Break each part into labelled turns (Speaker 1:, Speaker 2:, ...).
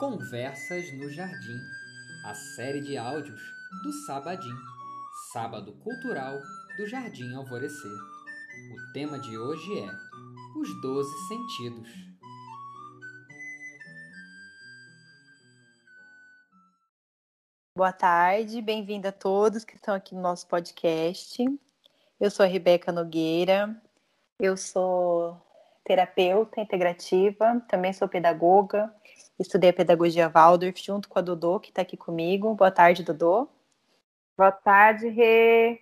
Speaker 1: Conversas no Jardim, a série de áudios do Sabadim, Sábado Cultural do Jardim Alvorecer. O tema de hoje é Os Doze Sentidos.
Speaker 2: Boa tarde, bem-vindo a todos que estão aqui no nosso podcast. Eu sou a Rebeca Nogueira, eu sou terapeuta integrativa, também sou pedagoga, estudei a pedagogia Waldorf junto com a Dodô, que está aqui comigo. Boa tarde, Dodô.
Speaker 3: Boa tarde, Rê.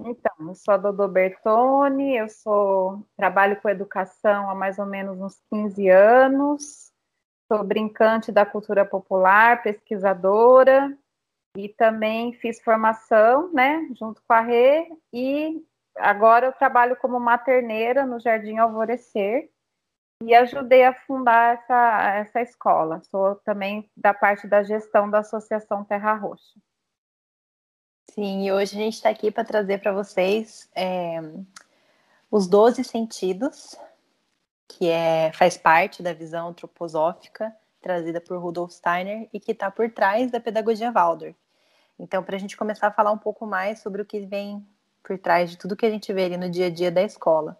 Speaker 3: Então, eu sou a Dodô Bertoni, eu sou trabalho com educação há mais ou menos uns 15 anos, sou brincante da cultura popular, pesquisadora, e também fiz formação, né, junto com a Rê, e agora eu trabalho como materneira no Jardim Alvorecer e ajudei a fundar essa, essa escola. Sou também da parte da gestão da Associação Terra Roxa.
Speaker 2: Sim, e hoje a gente está aqui para trazer para vocês é, os 12 sentidos, que é, faz parte da visão antroposófica trazida por Rudolf Steiner e que está por trás da pedagogia Waldorf. Então, para a gente começar a falar um pouco mais sobre o que vem por trás de tudo que a gente vê ali no dia a dia da escola.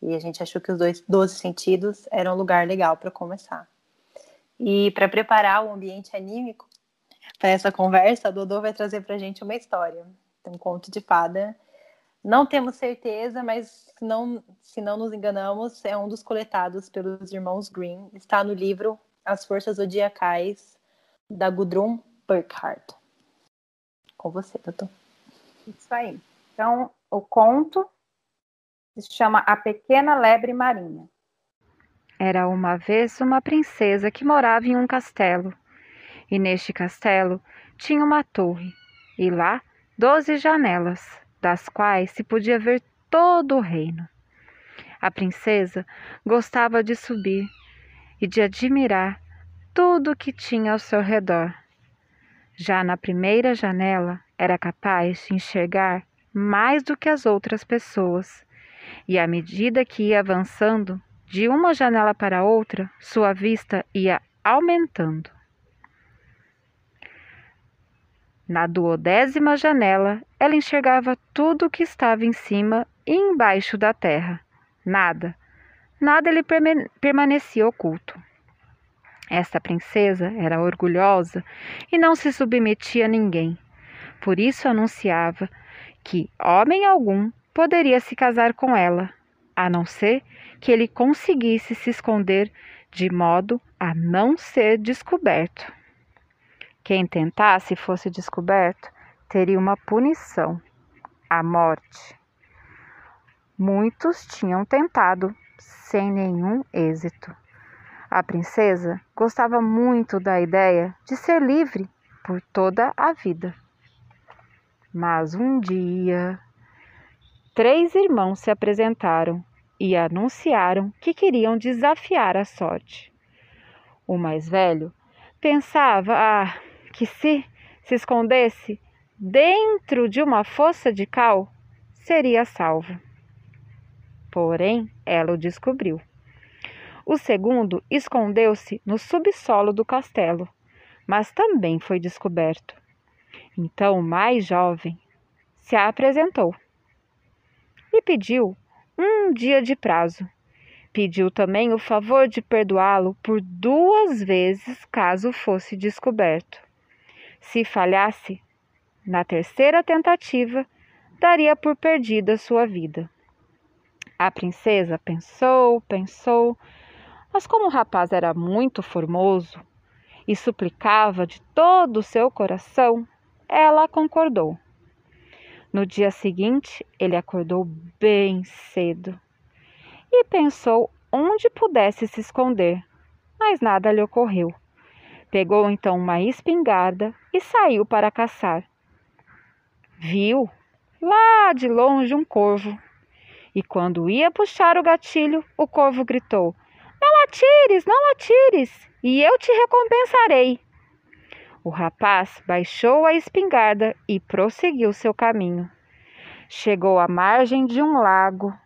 Speaker 2: E a gente achou que os dois 12 sentidos eram um lugar legal para começar. E para preparar o ambiente anímico para essa conversa, a Dodô vai trazer para a gente uma história, um conto de fada. Não temos certeza, mas não, se não nos enganamos, é um dos coletados pelos irmãos Green. Está no livro As Forças Zodiacais, da Gudrun Burkhardt. Com você, doutor.
Speaker 3: Isso aí. Então, o conto se chama A Pequena Lebre Marinha.
Speaker 4: Era uma vez uma princesa que morava em um castelo. E neste castelo tinha uma torre, e lá doze janelas, das quais se podia ver todo o reino. A princesa gostava de subir e de admirar tudo o que tinha ao seu redor. Já na primeira janela era capaz de enxergar mais do que as outras pessoas, e à medida que ia avançando de uma janela para outra, sua vista ia aumentando. Na duodécima janela, ela enxergava tudo o que estava em cima e embaixo da terra. Nada, nada lhe permanecia oculto. Esta princesa era orgulhosa e não se submetia a ninguém. Por isso anunciava que homem algum poderia se casar com ela, a não ser que ele conseguisse se esconder de modo a não ser descoberto. Quem tentasse fosse descoberto teria uma punição, a morte. Muitos tinham tentado, sem nenhum êxito. A princesa gostava muito da ideia de ser livre por toda a vida. Mas um dia, três irmãos se apresentaram e anunciaram que queriam desafiar a sorte. O mais velho pensava ah, que se se escondesse dentro de uma fossa de cal, seria salvo. Porém, ela o descobriu. O segundo escondeu-se no subsolo do castelo, mas também foi descoberto. Então o mais jovem se apresentou e pediu um dia de prazo. Pediu também o favor de perdoá-lo por duas vezes caso fosse descoberto. Se falhasse, na terceira tentativa, daria por perdida sua vida. A princesa pensou, pensou, mas como o rapaz era muito formoso e suplicava de todo o seu coração, ela concordou. No dia seguinte, ele acordou bem cedo e pensou onde pudesse se esconder, mas nada lhe ocorreu. Pegou então uma espingarda e saiu para caçar. Viu lá de longe um corvo. E quando ia puxar o gatilho, o corvo gritou: não atires, não atires, e eu te recompensarei. O rapaz baixou a espingarda e prosseguiu seu caminho. Chegou à margem de um lago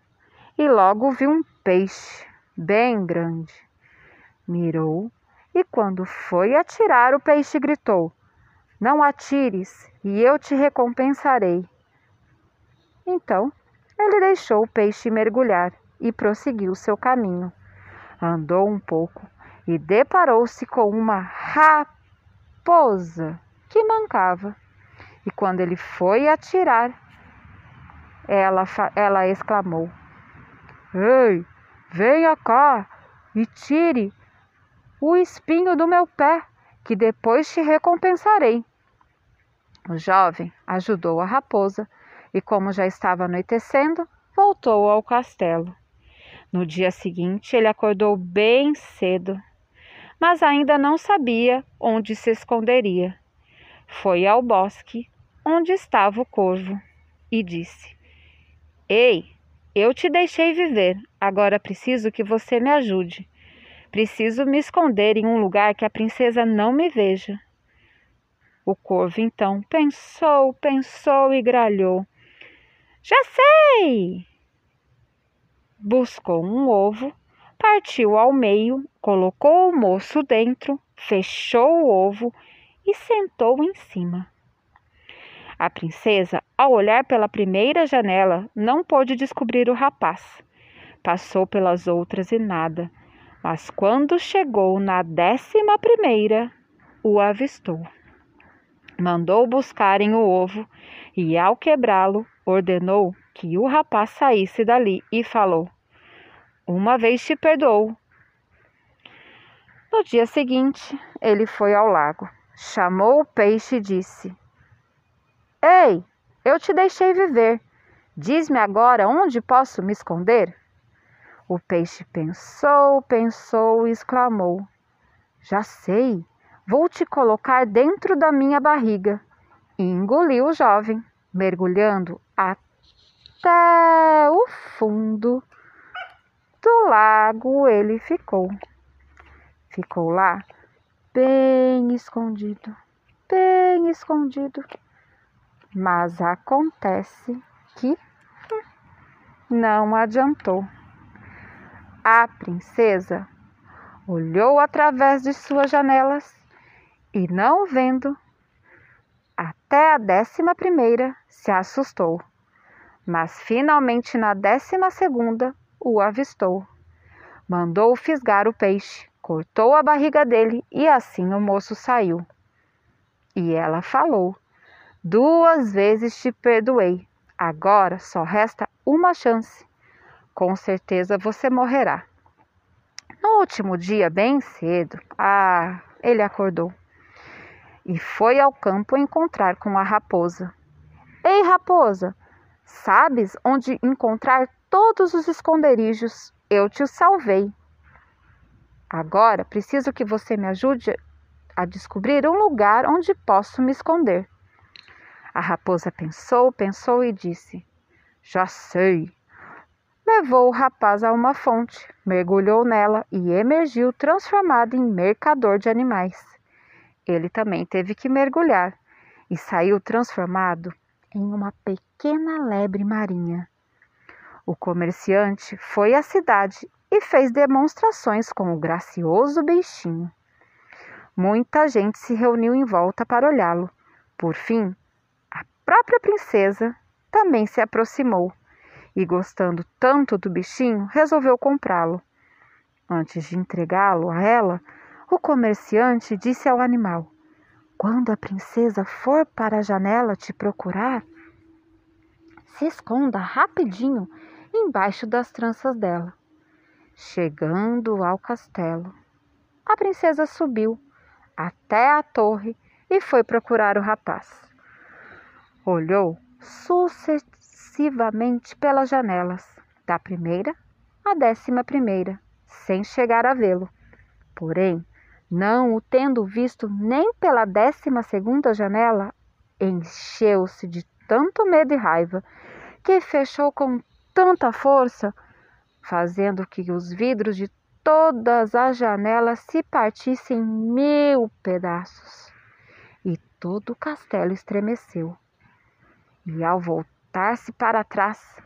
Speaker 4: e logo viu um peixe bem grande. Mirou E quando foi atirar, o peixe gritou: Não atires, e eu te recompensarei. Então ele deixou o peixe mergulhar e prosseguiu seu caminho. Andou um pouco e deparou-se com uma raposa que mancava. E quando ele foi atirar, ela, ela exclamou: Ei, venha cá e tire o espinho do meu pé, que depois te recompensarei. O jovem ajudou a raposa e, como já estava anoitecendo, voltou ao castelo. No dia seguinte, ele acordou bem cedo, mas ainda não sabia onde se esconderia. Foi ao bosque onde estava o corvo e disse: Ei, eu te deixei viver, agora preciso que você me ajude. Preciso me esconder em um lugar que a princesa não me veja. O corvo então pensou, pensou e gralhou. Já sei! Buscou um ovo, partiu ao meio, colocou o moço dentro, fechou o ovo e sentou em cima. A princesa, ao olhar pela primeira janela, não pôde descobrir o rapaz. Passou pelas outras e nada, mas quando chegou na décima primeira, o avistou. Mandou buscarem o ovo e, ao quebrá-lo, ordenou que o rapaz saísse dali e falou: Uma vez te perdoo. No dia seguinte, ele foi ao lago, chamou o peixe e disse: Ei, eu te deixei viver. Diz-me agora onde posso me esconder? O peixe pensou, pensou e exclamou: Já sei, vou te colocar dentro da minha barriga. E engoliu o jovem, mergulhando até o fundo do lago ele ficou. Ficou lá, bem escondido, bem escondido mas acontece que não adiantou. A princesa olhou através de suas janelas e, não vendo, até a décima primeira se assustou, mas finalmente na décima segunda o avistou. Mandou fisgar o peixe, cortou a barriga dele e assim o moço saiu. E ela falou: Duas vezes te perdoei. Agora só resta uma chance. Com certeza você morrerá. No último dia, bem cedo, ah, ele acordou e foi ao campo encontrar com a raposa. Ei, raposa, sabes onde encontrar todos os esconderijos? Eu te salvei. Agora preciso que você me ajude a descobrir um lugar onde posso me esconder. A raposa pensou, pensou e disse: Já sei. Levou o rapaz a uma fonte, mergulhou nela e emergiu transformado em mercador de animais. Ele também teve que mergulhar e saiu transformado em uma pequena lebre marinha. O comerciante foi à cidade e fez demonstrações com o gracioso bichinho. Muita gente se reuniu em volta para olhá-lo. Por fim, própria princesa também se aproximou e, gostando tanto do bichinho, resolveu comprá-lo. Antes de entregá-lo a ela, o comerciante disse ao animal: Quando a princesa for para a janela te procurar, se esconda rapidinho embaixo das tranças dela. Chegando ao castelo, a princesa subiu até a torre e foi procurar o rapaz. Olhou sucessivamente pelas janelas, da primeira à décima primeira, sem chegar a vê-lo. Porém, não o tendo visto nem pela décima segunda janela, encheu-se de tanto medo e raiva que fechou com tanta força, fazendo que os vidros de todas as janelas se partissem em mil pedaços. E todo o castelo estremeceu. E ao voltar-se para trás,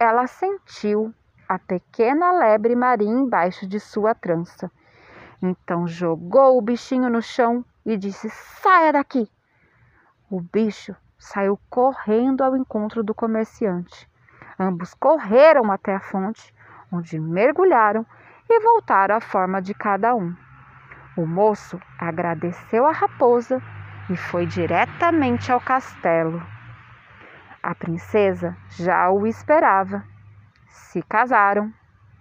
Speaker 4: ela sentiu a pequena lebre marinha embaixo de sua trança. Então jogou o bichinho no chão e disse: Saia daqui! O bicho saiu correndo ao encontro do comerciante. Ambos correram até a fonte, onde mergulharam e voltaram à forma de cada um. O moço agradeceu a raposa e foi diretamente ao castelo. A princesa já o esperava. Se casaram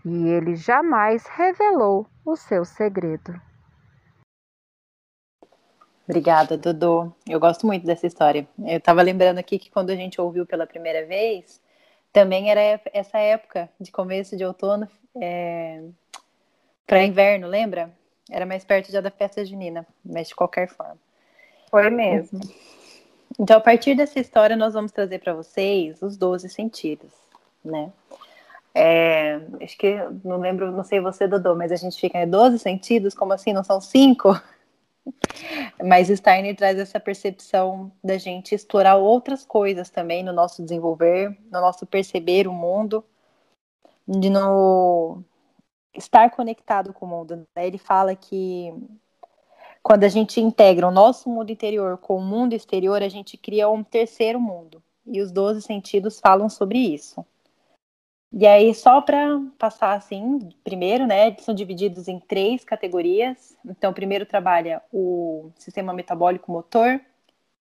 Speaker 4: e ele jamais revelou o seu segredo.
Speaker 2: Obrigada, Dodô. Eu gosto muito dessa história. Eu estava lembrando aqui que quando a gente ouviu pela primeira vez, também era essa época de começo de outono é, para inverno, lembra? Era mais perto já da festa junina, mas de qualquer forma.
Speaker 3: Foi mesmo.
Speaker 2: Então, a partir dessa história, nós vamos trazer para vocês os 12 sentidos, né? É, acho que não lembro, não sei você, Dodô, mas a gente fica em 12 sentidos, como assim? Não são cinco? Mas Steiner traz essa percepção da gente explorar outras coisas também no nosso desenvolver, no nosso perceber o mundo, de no estar conectado com o mundo. Né? Ele fala que quando a gente integra o nosso mundo interior com o mundo exterior, a gente cria um terceiro mundo. E os 12 sentidos falam sobre isso. E aí, só para passar assim, primeiro, né, são divididos em três categorias. Então, primeiro trabalha o sistema metabólico motor,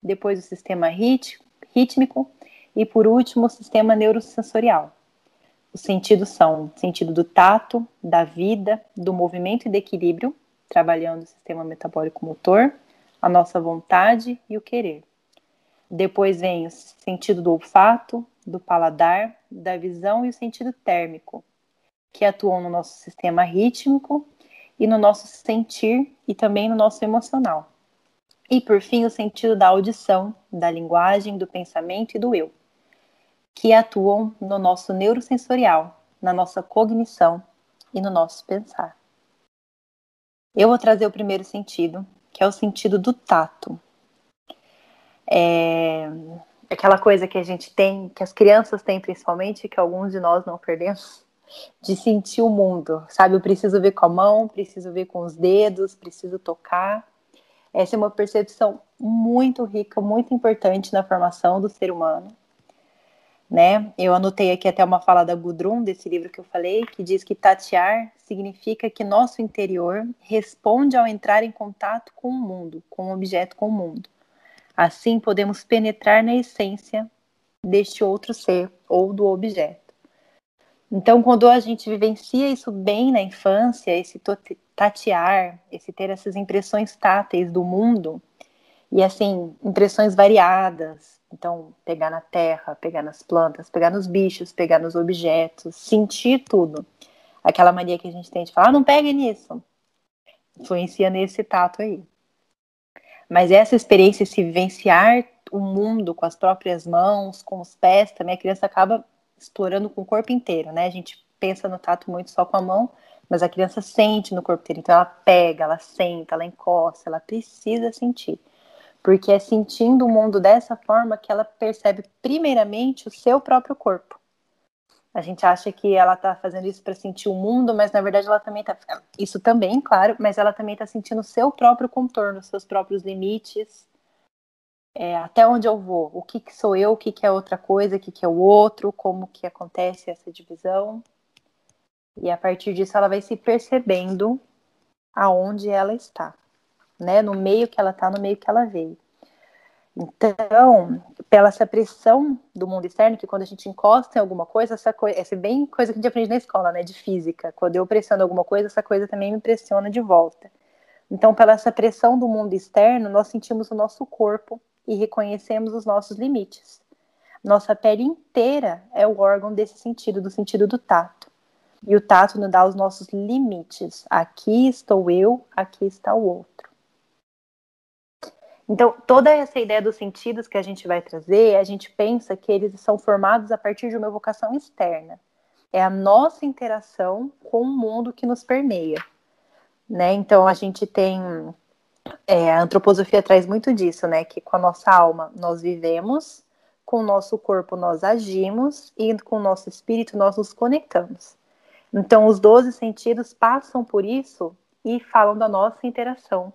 Speaker 2: depois o sistema rítmico e, por último, o sistema neurosensorial. Os sentidos são sentido do tato, da vida, do movimento e do equilíbrio, trabalhando o sistema metabólico motor, a nossa vontade e o querer. Depois vem o sentido do olfato, do paladar, da visão e o sentido térmico, que atuam no nosso sistema rítmico e no nosso sentir e também no nosso emocional. E por fim, o sentido da audição, da linguagem, do pensamento e do eu, que atuam no nosso neurosensorial, na nossa cognição e no nosso pensar. Eu vou trazer o primeiro sentido, que é o sentido do tato. É, aquela coisa que a gente tem, que as crianças têm principalmente, que alguns de nós não perdemos, de sentir o mundo, sabe? Eu preciso ver com a mão, preciso ver com os dedos, preciso tocar. Essa é uma percepção muito rica, muito importante na formação do ser humano. Né? Eu anotei aqui até uma fala da Gudrun, desse livro que eu falei, que diz que tatear significa que nosso interior responde ao entrar em contato com o mundo, com o objeto, com o mundo. Assim, podemos penetrar na essência deste outro ser ou do objeto. Então, quando a gente vivencia isso bem na infância, esse tatear, esse ter essas impressões táteis do mundo, e assim, impressões variadas. Então, pegar na terra, pegar nas plantas, pegar nos bichos, pegar nos objetos, sentir tudo. Aquela mania que a gente tem de falar, ah, não pegue nisso. Influencia nesse tato aí. Mas essa experiência, esse vivenciar o mundo com as próprias mãos, com os pés, também a criança acaba explorando com o corpo inteiro, né? A gente pensa no tato muito só com a mão, mas a criança sente no corpo inteiro. Então ela pega, ela senta, ela encosta, ela precisa sentir. Porque é sentindo o mundo dessa forma que ela percebe primeiramente o seu próprio corpo. A gente acha que ela está fazendo isso para sentir o mundo, mas na verdade ela também está. Isso também, claro, mas ela também está sentindo o seu próprio contorno, seus próprios limites. É, até onde eu vou, o que, que sou eu, o que, que é outra coisa, o que, que é o outro, como que acontece essa divisão. E a partir disso ela vai se percebendo aonde ela está, né? No meio que ela está, no meio que ela veio. Então, pela essa pressão do mundo externo, que quando a gente encosta em alguma coisa, essa coisa, essa é bem coisa que a gente aprende na escola, né, de física. Quando eu pressiono alguma coisa, essa coisa também me pressiona de volta. Então, pela essa pressão do mundo externo, nós sentimos o nosso corpo e reconhecemos os nossos limites. Nossa pele inteira é o órgão desse sentido, do sentido do tato. E o tato nos dá os nossos limites. Aqui estou eu, aqui está o outro. Então, toda essa ideia dos sentidos que a gente vai trazer, a gente pensa que eles são formados a partir de uma evocação externa. É a nossa interação com o mundo que nos permeia. Né? Então, a gente tem. É, a antroposofia traz muito disso, né? Que com a nossa alma nós vivemos, com o nosso corpo nós agimos e com o nosso espírito nós nos conectamos. Então, os 12 sentidos passam por isso e falam da nossa interação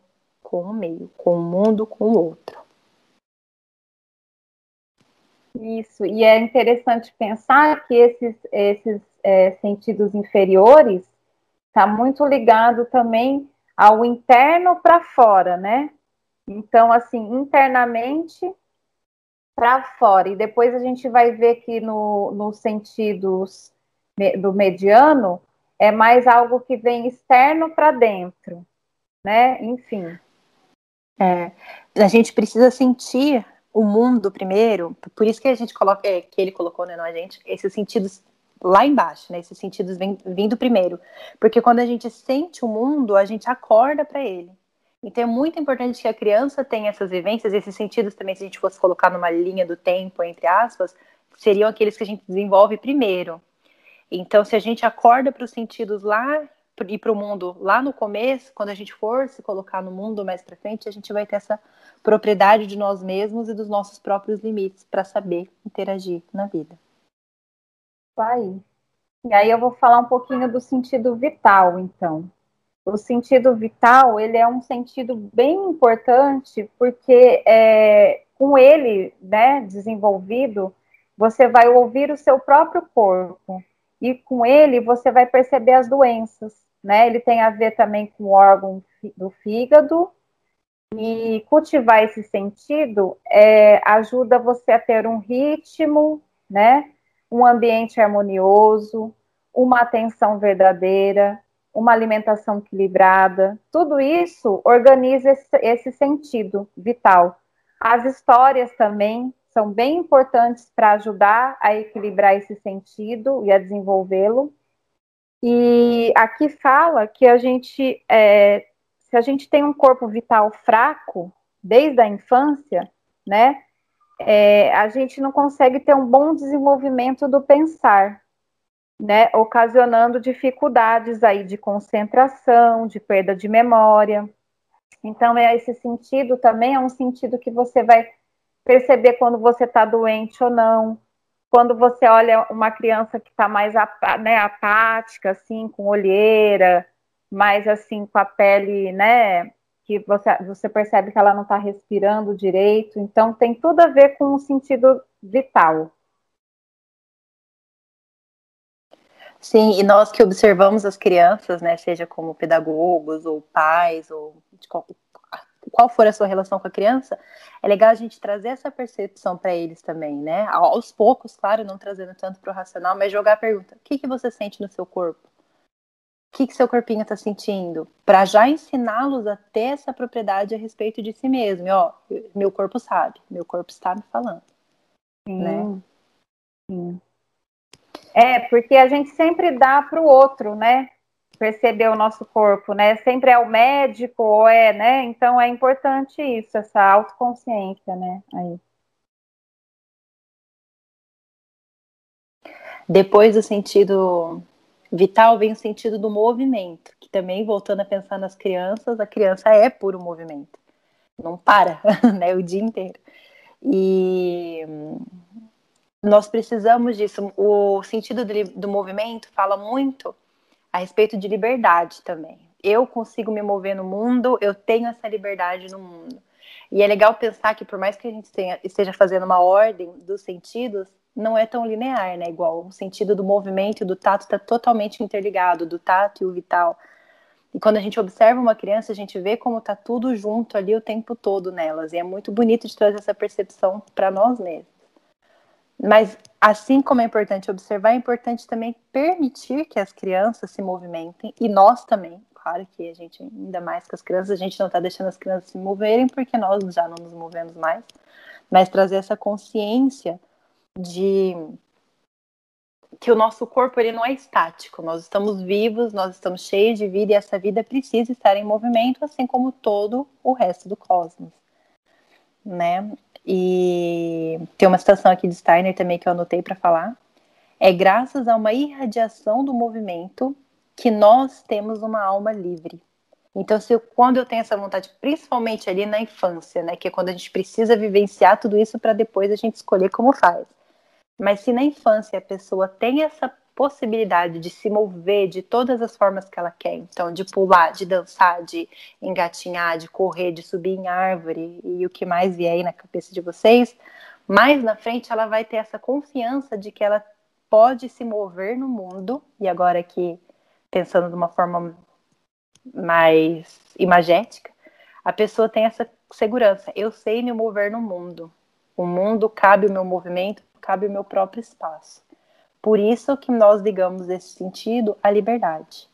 Speaker 2: com o meio, com o mundo, com o outro.
Speaker 3: Isso, e é interessante pensar que esses, esses é, sentidos inferiores está muito ligado também ao interno para fora, né? Então, assim, internamente para fora. E depois a gente vai ver que no, nos sentidos do mediano é mais algo que vem externo para dentro, né? Enfim.
Speaker 2: É, a gente precisa sentir o mundo primeiro, por isso que a gente coloca, é, que ele colocou, né, não a gente, esses sentidos lá embaixo, né, esses sentidos vindo primeiro, porque quando a gente sente o mundo, a gente acorda para ele. Então é muito importante que a criança tenha essas vivências, esses sentidos também, se a gente fosse colocar numa linha do tempo, entre aspas, seriam aqueles que a gente desenvolve primeiro. Então, se a gente acorda para os sentidos lá e para o mundo lá no começo, quando a gente for se colocar no mundo mais para frente, a gente vai ter essa propriedade de nós mesmos e dos nossos próprios limites para saber interagir na vida.
Speaker 3: Aí. E aí eu vou falar um pouquinho do sentido vital, então. O sentido vital, ele é um sentido bem importante, porque é, com ele, né, desenvolvido, você vai ouvir o seu próprio corpo, e com ele você vai perceber as doenças, né? Ele tem a ver também com o órgão do fígado, e cultivar esse sentido é, ajuda você a ter um ritmo, né? Um ambiente harmonioso, uma atenção verdadeira, uma alimentação equilibrada, tudo isso organiza esse, esse sentido vital. As histórias também são bem importantes para ajudar a equilibrar esse sentido e a desenvolvê-lo. E aqui fala que a gente, é, se a gente tem um corpo vital fraco desde a infância, né, é, a gente não consegue ter um bom desenvolvimento do pensar né, ocasionando dificuldades aí de concentração, de perda de memória. Então, é esse sentido também é um sentido que você vai perceber quando você está doente ou não. Quando você olha uma criança que está mais né, apática, assim, com olheira, mais assim, com a pele, né, que você, você percebe que ela não está respirando direito. Então, tem tudo a ver com o sentido vital.
Speaker 2: Sim, e nós que observamos as crianças, né, seja como pedagogos ou pais, ou qual, for a sua relação com a criança, é legal a gente trazer essa percepção para eles também, né? Aos poucos, claro, não trazendo tanto para o racional, mas jogar a pergunta: o que, que você sente no seu corpo? O que, que seu corpinho está sentindo? Para já ensiná-los a ter essa propriedade a respeito de si mesmo. E, ó, meu corpo sabe, meu corpo está me falando. Sim. Né?
Speaker 3: Sim. É, porque a gente sempre dá para o outro, né? Perceber o nosso corpo, né? Sempre é o médico ou é, né? Então é importante isso, essa autoconsciência, né? Aí.
Speaker 2: Depois do sentido vital vem o sentido do movimento, que também voltando a pensar nas crianças, a criança é puro movimento, não para, né? O dia inteiro. E nós precisamos disso. O sentido do, do movimento fala muito a respeito de liberdade também. Eu consigo me mover no mundo, eu tenho essa liberdade no mundo. E é legal pensar que por mais que a gente tenha, esteja fazendo uma ordem dos sentidos, não é tão linear, né? Igual o sentido do movimento e do tato está totalmente interligado, do tato e o vital. E quando a gente observa uma criança, a gente vê como está tudo junto ali o tempo todo nelas. E é muito bonito de trazer essa percepção para nós mesmos. Mas, assim como é importante observar, é importante também permitir que as crianças se movimentem, e nós também. Claro que a gente, ainda mais que as crianças, a gente não está deixando as crianças se moverem, porque nós já não nos movemos mais, mas trazer essa consciência de que o nosso corpo ele não é estático, nós estamos vivos, nós estamos cheios de vida e essa vida precisa estar em movimento, assim como todo o resto do cosmos, né? E tem uma citação aqui de Steiner também que eu anotei para falar. É graças a uma irradiação do movimento que nós temos uma alma livre. Então, se eu, quando eu tenho essa vontade, principalmente ali na infância, né, que é quando a gente precisa vivenciar tudo isso para depois a gente escolher como faz. Mas se na infância a pessoa tem essa possibilidade de se mover de todas as formas que ela quer. Então, de pular, de dançar, de engatinhar, de correr, de subir em árvore e o que mais vier aí na cabeça de vocês, mais na frente ela vai ter essa confiança de que ela pode se mover no mundo. E agora aqui, pensando de uma forma mais imagética, a pessoa tem essa segurança. Eu sei me mover no mundo. O mundo cabe o meu movimento, cabe o meu próprio espaço. Por isso que nós ligamos esse sentido à liberdade.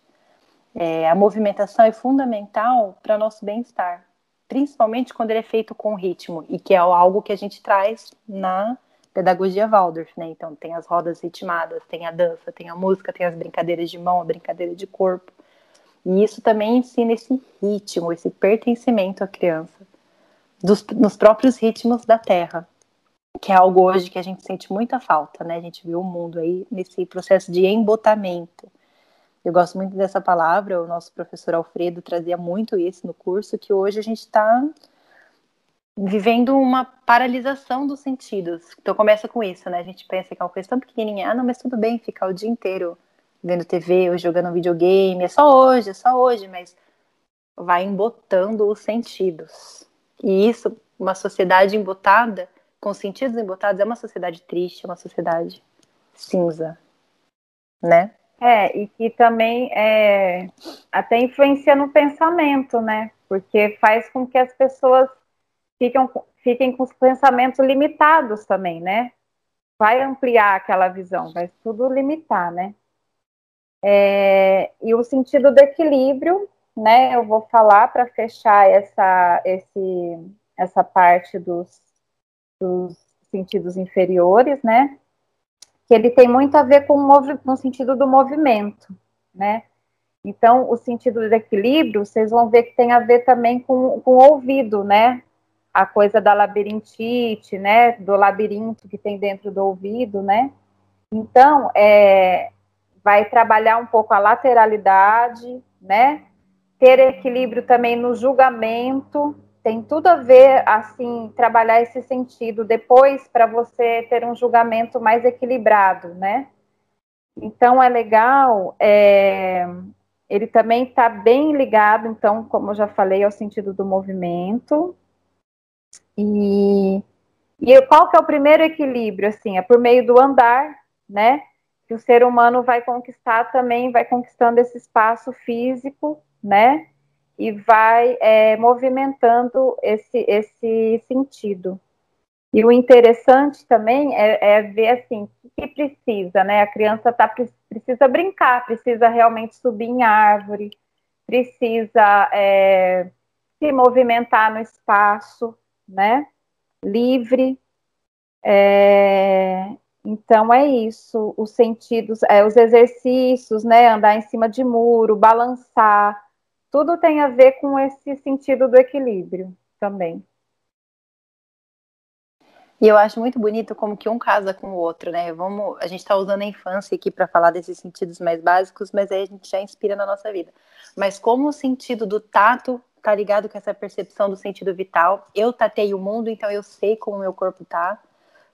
Speaker 2: É, a movimentação é fundamental para nosso bem-estar, principalmente quando ele é feito com ritmo, e que é algo que a gente traz na pedagogia Waldorf, né? Então tem as rodas ritmadas, tem a dança, tem a música, tem as brincadeiras de mão, a brincadeira de corpo. E isso também ensina esse ritmo, esse pertencimento à criança, dos, nos próprios ritmos da Terra, que é algo hoje que a gente sente muita falta, né? A gente viu o mundo aí nesse processo de embotamento. Eu gosto muito dessa palavra, o nosso professor Alfredo trazia muito isso no curso, que hoje a gente está vivendo uma paralisação dos sentidos. Então começa com isso, né? A gente pensa que é uma coisa tão pequenininha, ah, não, mas tudo bem ficar o dia inteiro vendo TV ou jogando videogame, é só hoje, é só hoje, mas vai embotando os sentidos. E isso, uma sociedade embotada, com sentidos embotados, é uma sociedade triste, é uma sociedade cinza, né?
Speaker 3: É, e que também é, até influencia no pensamento, né? Porque faz com que as pessoas fiquem, fiquem com os pensamentos limitados também, né? Vai ampliar aquela visão, vai tudo limitar, né? É, e o sentido do equilíbrio, né? Eu vou falar para fechar essa, esse, essa parte dos, dos sentidos inferiores, né? Que ele tem muito a ver com o, sentido do movimento, né? Então, o sentido do equilíbrio, vocês vão ver que tem a ver também com, com o ouvido, né? A coisa da labirintite, né? Do labirinto que tem dentro do ouvido, né? Então, é, vai trabalhar um pouco a lateralidade, né? Ter equilíbrio também no julgamento, tem tudo a ver, assim, trabalhar esse sentido depois para você ter um julgamento mais equilibrado, né? Então é legal, é, ele também está bem ligado, então, como eu já falei, ao sentido do movimento. E, e qual que é o primeiro equilíbrio? Assim, é por meio do andar, né? que o ser humano vai conquistar também, vai conquistando esse espaço físico, né? E vai é, movimentando esse, esse sentido. E o interessante também é, é ver assim, o que precisa, né? A criança tá, precisa brincar, precisa realmente subir em árvore, precisa é, se movimentar no espaço, né? Livre. É, então é isso, os sentidos, é, os exercícios, né? Andar em cima de muro, balançar, tudo tem a ver com esse sentido do equilíbrio também.
Speaker 2: E eu acho muito bonito como que um casa com o outro, né? Vamos, a gente está usando a infância aqui para falar desses sentidos mais básicos, mas aí a gente já inspira na nossa vida. Mas como o sentido do tato tá ligado com essa percepção do sentido vital, eu tatei o mundo, então eu sei como o meu corpo tá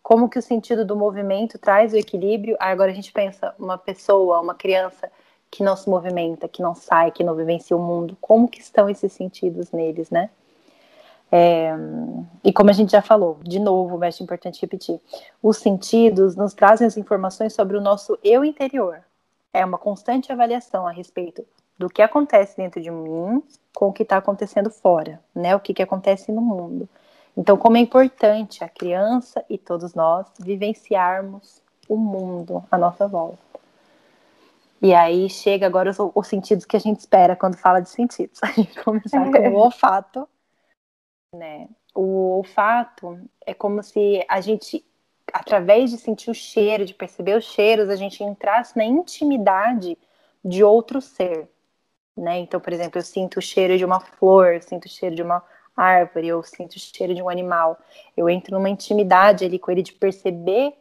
Speaker 2: como que o sentido do movimento traz o equilíbrio. Agora a gente pensa uma pessoa, uma criança que não se movimenta, que não sai, que não vivencia o mundo, como que estão esses sentidos neles, né? É, e como a gente já falou, de novo, mas é importante repetir, os sentidos nos trazem as informações sobre o nosso eu interior. É uma constante avaliação a respeito do que acontece dentro de mim com o que está acontecendo fora, né? O que, que acontece no mundo. Então, como é importante a criança e todos nós vivenciarmos o mundo à nossa volta. E aí chega agora os, os sentidos que a gente espera quando fala de sentidos. A gente começar com o olfato, né? O olfato é como se a gente, através de sentir o cheiro, de perceber os cheiros, a gente entrasse na intimidade de outro ser, né? Então, por exemplo, eu sinto o cheiro de uma flor, eu sinto o cheiro de uma árvore, eu sinto o cheiro de um animal, eu entro numa intimidade ali com ele de perceber.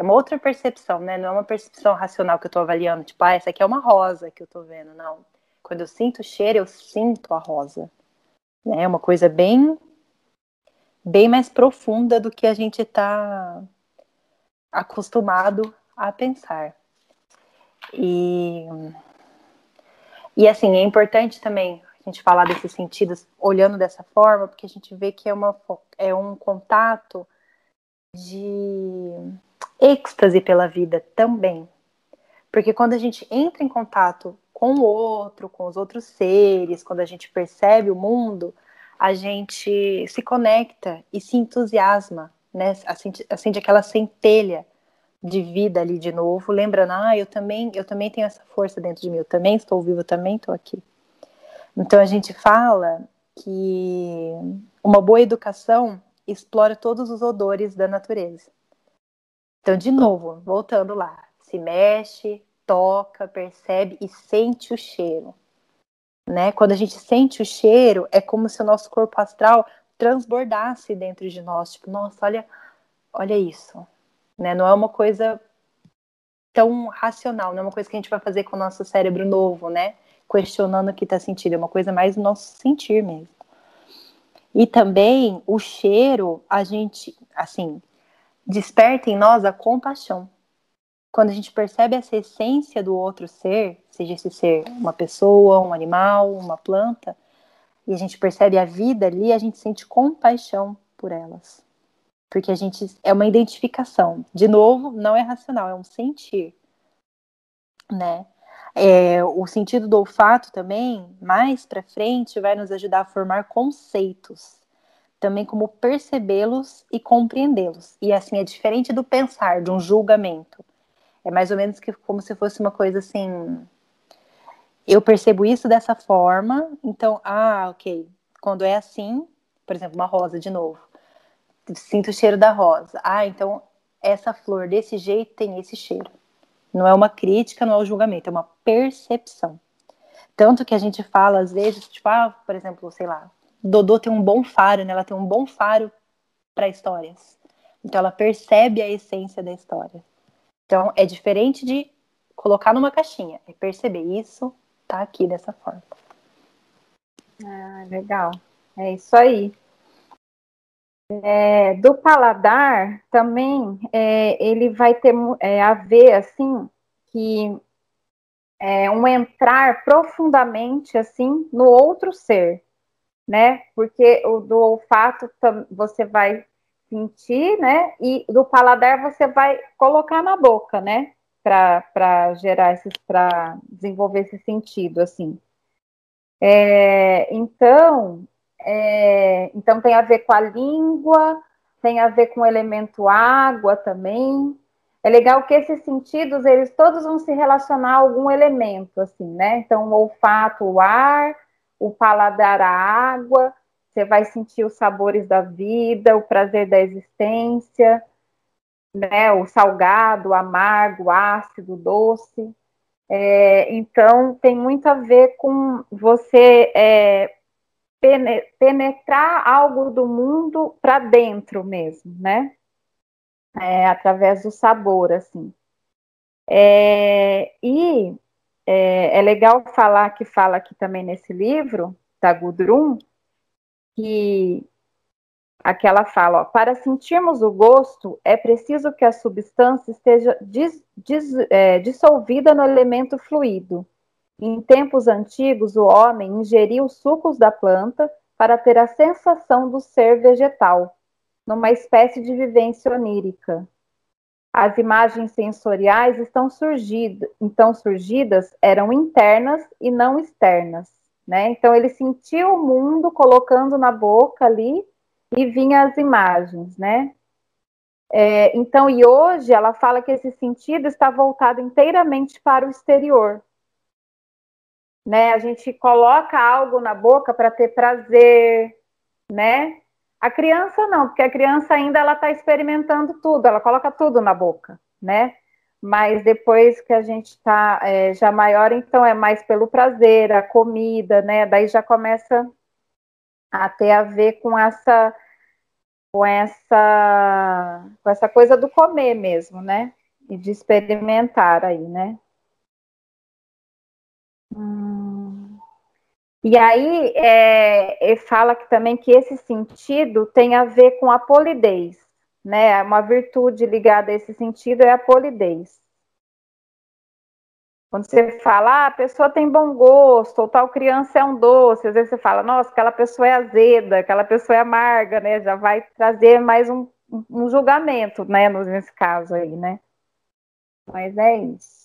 Speaker 2: É uma outra percepção, né? Não é uma percepção racional que eu tô avaliando, tipo, ah, essa aqui é uma rosa que eu tô vendo, não. Quando eu sinto o cheiro, eu sinto a rosa. Né? É uma coisa bem bem mais profunda do que a gente está acostumado a pensar. E, e assim, é importante também a gente falar desses sentidos olhando dessa forma, porque a gente vê que é, uma, é um contato de êxtase pela vida também. Porque quando a gente entra em contato com o outro, com os outros seres, quando a gente percebe o mundo, a gente se conecta e se entusiasma, né? Acende, acende aquela centelha de vida ali de novo, lembrando, ah, eu também, eu também tenho essa força dentro de mim, eu também estou vivo, eu também estou aqui. Então a gente fala que uma boa educação explora todos os odores da natureza. Então, de novo, voltando lá, se mexe, toca, percebe e sente o cheiro. Né? Quando a gente sente o cheiro, é como se o nosso corpo astral transbordasse dentro de nós, tipo, nossa, olha, olha isso, né? Não é uma coisa tão racional, não é uma coisa que a gente vai fazer com o nosso cérebro novo, né? Questionando o que está sentindo, é uma coisa mais do nosso sentir mesmo. E também o cheiro, a gente, assim, desperta em nós a compaixão. Quando a gente percebe essa essência do outro ser, seja esse ser uma pessoa, um animal, uma planta, e a gente percebe a vida ali, a gente sente compaixão por elas. Porque a gente é uma identificação. De novo, não é racional, é um sentir. Né? É, o sentido do olfato também, mais para frente, vai nos ajudar a formar conceitos, também como percebê-los e compreendê-los. E assim é diferente do pensar, de um julgamento. É mais ou menos que como se fosse uma coisa assim. Eu percebo isso dessa forma, então, ah, ok. Quando é assim, por exemplo, uma rosa de novo sinto o cheiro da rosa. Ah, então essa flor desse jeito tem esse cheiro. Não é uma crítica, não é um julgamento, é uma percepção. Tanto que a gente fala, às vezes, tipo, ah, por exemplo, sei lá, Dodô tem um bom faro, né? Ela tem um bom faro para histórias. Então ela percebe a essência da história. Então é diferente de colocar numa caixinha, é perceber isso tá aqui dessa forma.
Speaker 3: Ah, legal. É isso aí. É, do paladar também é, ele vai ter é, a ver assim que é um entrar profundamente assim no outro ser, né? Porque o do olfato você vai sentir, né? E do paladar você vai colocar na boca, né? Para gerar esses, para desenvolver esse sentido assim. É, então, é, então tem a ver com a língua, tem a ver com o elemento água também. É legal que esses sentidos, eles todos vão se relacionar a algum elemento, assim, né? Então, o olfato, o ar, o paladar, a água, você vai sentir os sabores da vida, o prazer da existência, né? O salgado, o amargo, o ácido, o doce. É, então, tem muito a ver com você é, penetrar algo do mundo para dentro mesmo, né? É, através do sabor, assim. É, e é, é, legal falar que fala aqui também nesse livro da Gudrun que aquela fala, ó, para sentirmos o gosto é preciso que a substância esteja dis, dis, é, dissolvida no elemento fluido em tempos antigos, o homem ingeria os sucos da planta para ter a sensação do ser vegetal, numa espécie de vivência onírica. As imagens sensoriais estão surgidas, então surgidas eram internas e não externas, né? Então ele sentiu o mundo colocando na boca ali e vinha as imagens, né? É, então, e hoje ela fala que esse sentido está voltado inteiramente para o exterior, né? A gente coloca algo na boca para ter prazer, né? A criança não, porque a criança ainda ela está experimentando tudo, ela coloca tudo na boca, né? Mas depois que a gente está é, já maior, então é mais pelo prazer, a comida, né? Daí já começa a ter a ver com essa com essa com essa coisa do comer mesmo, né? E de experimentar aí, né? Hum. E aí é, fala que também que esse sentido tem a ver com a polidez, né? Uma virtude ligada a esse sentido é a polidez. Quando você fala, ah, a pessoa tem bom gosto, ou tal criança é um doce, às vezes você fala, nossa, aquela pessoa é azeda, aquela pessoa é amarga, né? Já vai trazer mais um, um julgamento, né? Nesse caso aí, né? Mas é isso.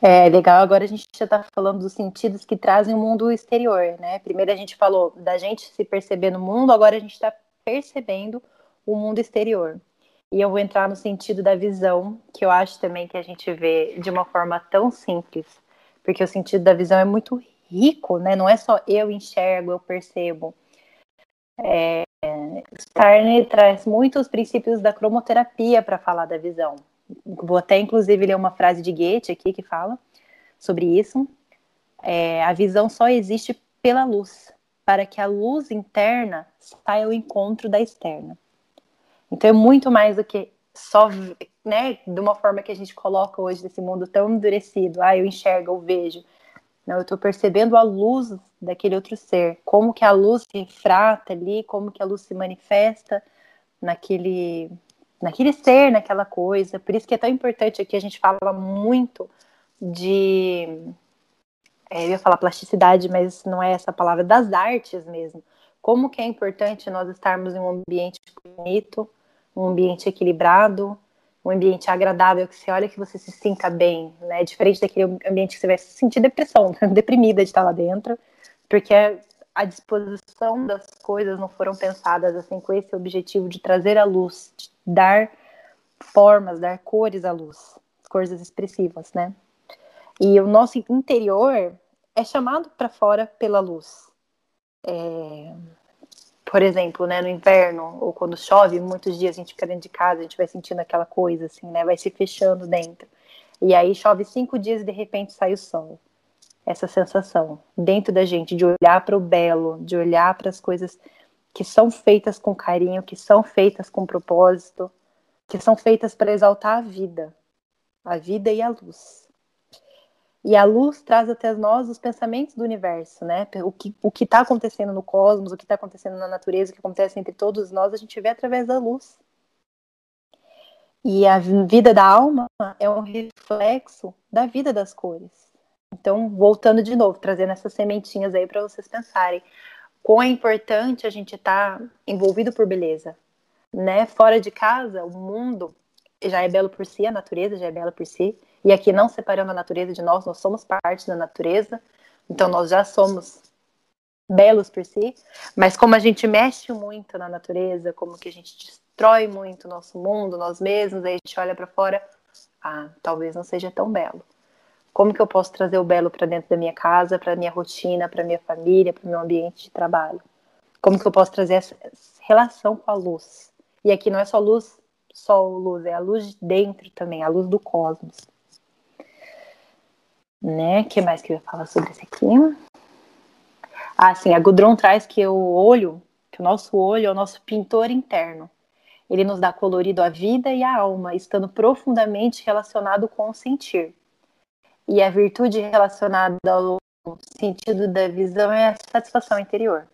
Speaker 2: É legal, agora a gente já está falando dos sentidos que trazem o mundo exterior, né? Primeiro a gente falou da gente se perceber no mundo, agora a gente está percebendo o mundo exterior. E eu vou entrar no sentido da visão, que eu acho também que a gente vê de uma forma tão simples, porque o sentido da visão é muito rico, né? Não é só eu enxergo, eu percebo. É, Starner traz muitos princípios da cromoterapia para falar da visão. Vou até, inclusive, ler uma frase de Goethe aqui que fala sobre isso. É, a visão só existe pela luz, para que a luz interna saia ao encontro da externa. Então é muito mais do que só, né, de uma forma que a gente coloca hoje nesse mundo tão endurecido. Ah, eu enxergo, eu vejo. Não, eu estou percebendo a luz daquele outro ser, como que a luz se refrata ali, como que a luz se manifesta naquele naquele ser, naquela coisa. Por isso que é tão importante aqui a gente fala muito de é, eu ia falar plasticidade, mas não é essa palavra, das artes mesmo. Como que é importante nós estarmos em um ambiente bonito, um ambiente equilibrado, um ambiente agradável, que você olha que você se sinta bem, né? Diferente daquele ambiente que você vai sentir depressão, deprimida de estar lá dentro, porque a disposição das coisas não foram pensadas assim com esse objetivo de trazer a luz, de dar formas, dar cores à luz, cores expressivas, né? E o nosso interior é chamado para fora pela luz. É, por exemplo, né, no inverno ou quando chove, muitos dias a gente fica dentro de casa, a gente vai sentindo aquela coisa assim, né, vai se fechando dentro. E aí chove cinco dias e de repente sai o sol. Essa sensação dentro da gente de olhar para o belo, de olhar para as coisas que são feitas com carinho, que são feitas com propósito, que são feitas para exaltar a vida, a vida e a luz. E a luz traz até nós os pensamentos do universo, né? O que o está acontecendo no cosmos, o que está acontecendo na natureza, o que acontece entre todos nós, a gente vê através da luz. E a vida da alma é um reflexo da vida das cores. Então, voltando de novo, trazendo essas sementinhas aí para vocês pensarem. Quão é importante a gente estar tá envolvido por beleza, né? Fora de casa, o mundo já é belo por si, a natureza já é bela por si. E aqui não separando a natureza de nós, nós somos parte da natureza. Então nós já somos belos por si, mas como a gente mexe muito na natureza, como que a gente destrói muito o nosso mundo, nós mesmos, aí a gente olha para fora, ah, talvez não seja tão belo. Como que eu posso trazer o belo para dentro da minha casa, para minha rotina, para minha família, para meu ambiente de trabalho? Como que eu posso trazer essa relação com a luz? E aqui não é só luz, só luz, é a luz de dentro também, a luz do cosmos né? que mais que eu ia falar sobre isso aqui? Ah, sim, a Gudrun traz que o olho, que o nosso olho é o nosso pintor interno. Ele nos dá colorido à vida e à alma, estando profundamente relacionado com o sentir. E a virtude relacionada ao sentido da visão é a satisfação interior.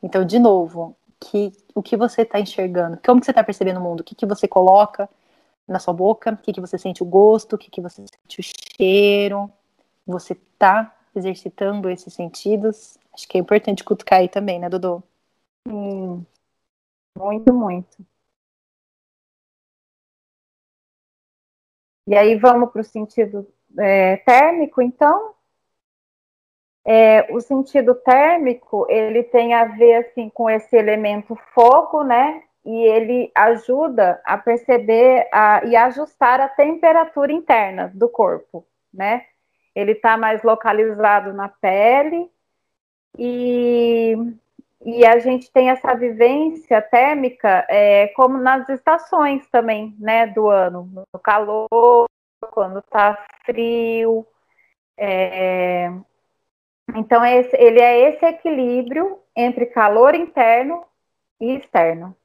Speaker 2: Então, de novo, que, o que você está enxergando? Como que você está percebendo o mundo? O que, que você coloca na sua boca? O que, que você sente o gosto? O que, que você sente o cheiro? você tá exercitando esses sentidos. Acho que é importante cutucar aí também, né, Dodô?
Speaker 3: Sim, muito, muito. E aí vamos para o sentido é, térmico, então. É, o sentido térmico ele tem a ver assim com esse elemento fogo, né? E ele ajuda a perceber a, e ajustar a temperatura interna do corpo, né? ele está mais localizado na pele e, e a gente tem essa vivência térmica é, como nas estações também, né, do ano, no calor, quando está frio. É, então, esse, ele é esse equilíbrio entre calor interno e externo.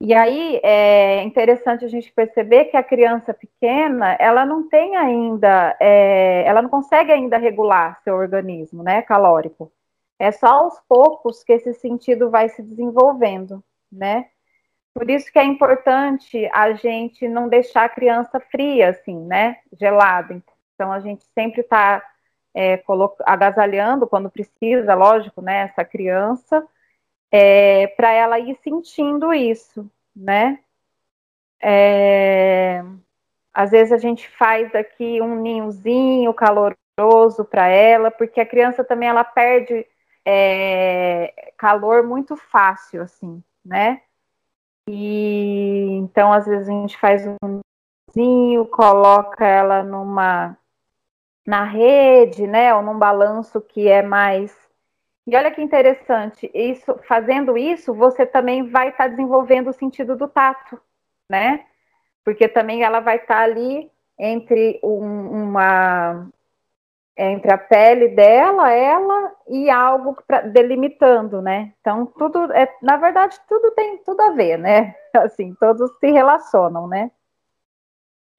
Speaker 3: E aí é interessante a gente perceber que a criança pequena, ela não tem ainda, é, ela não consegue ainda regular seu organismo, né, calórico. É só aos poucos que esse sentido vai se desenvolvendo, né? Por isso que é importante a gente não deixar a criança fria, assim, né? Gelada. Então, a gente sempre está é, agasalhando quando precisa, lógico, né? Essa criança, é, para ela ir sentindo isso, né? É, às vezes a gente faz aqui um ninhozinho caloroso para ela, porque a criança também ela perde é, calor muito fácil, assim, né? E então, às vezes, a gente faz um coloca ela numa na rede, né? Ou num balanço que é mais. E olha que interessante, isso, fazendo isso, você também vai estar tá desenvolvendo o sentido do tato, né? Porque também ela vai estar tá ali entre um, uma entre a pele dela, ela e algo pra, delimitando, né? Então tudo é, na verdade, tudo tem tudo a ver, né? Assim, todos se relacionam, né?